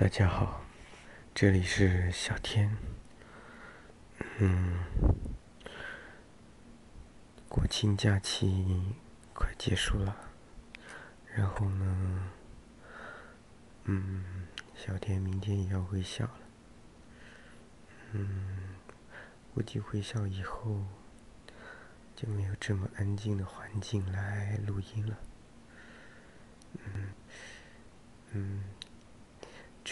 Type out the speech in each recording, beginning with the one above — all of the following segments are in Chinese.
大家好，这里是小天。嗯，国庆假期快结束了，然后呢，嗯，小天明天也要回校了。嗯，估计回校以后就没有这么安静的环境来录音了。嗯，嗯。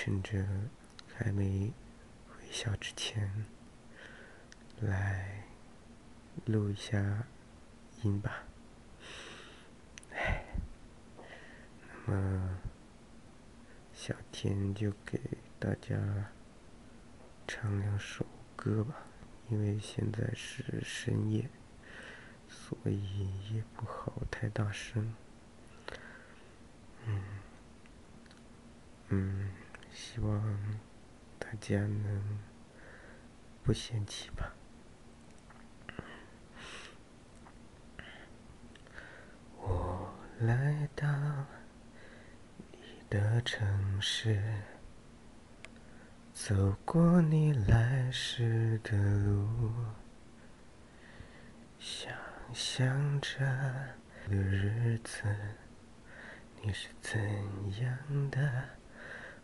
趁着还没回校之前，来录一下音吧。那么小天就给大家唱两首歌吧，因为现在是深夜，所以也不好太大声。嗯，嗯。希望大家能不嫌弃吧。我来到你的城市，走过你来时的路，想象着的日子，你是怎样的？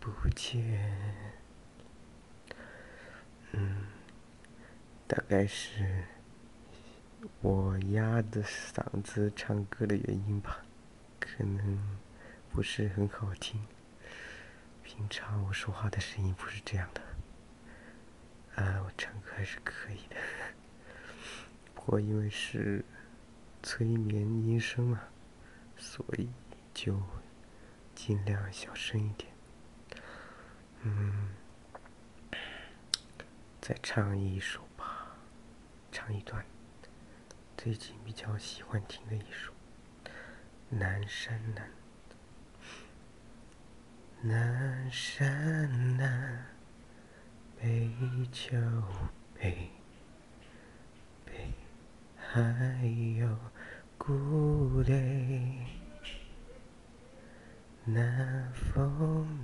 不见，嗯，大概是我压的嗓子唱歌的原因吧，可能不是很好听。平常我说话的声音不是这样的，啊，我唱歌还是可以的。不过因为是催眠音声嘛，所以就尽量小声一点。嗯，再唱一首吧，唱一段最近比较喜欢听的一首《南山南》。南山南，北秋北，北还有故垒，南风。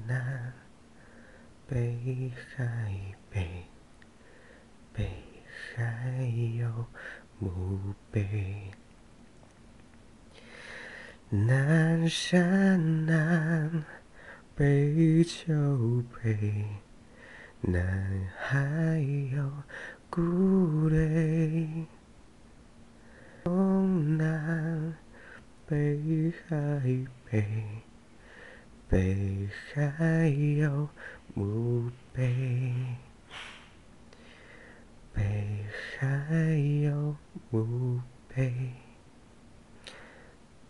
北海北，北海有墓碑。南山南，北桥北，南海有故垒。东南，北海北。北海有墓碑，北海有墓碑。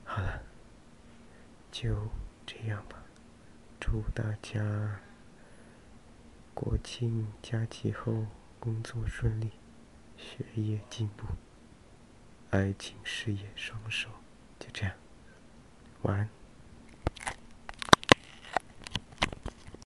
好了，就这样吧。祝大家国庆假期后工作顺利，学业进步，爱情事业双收。就这样，晚安。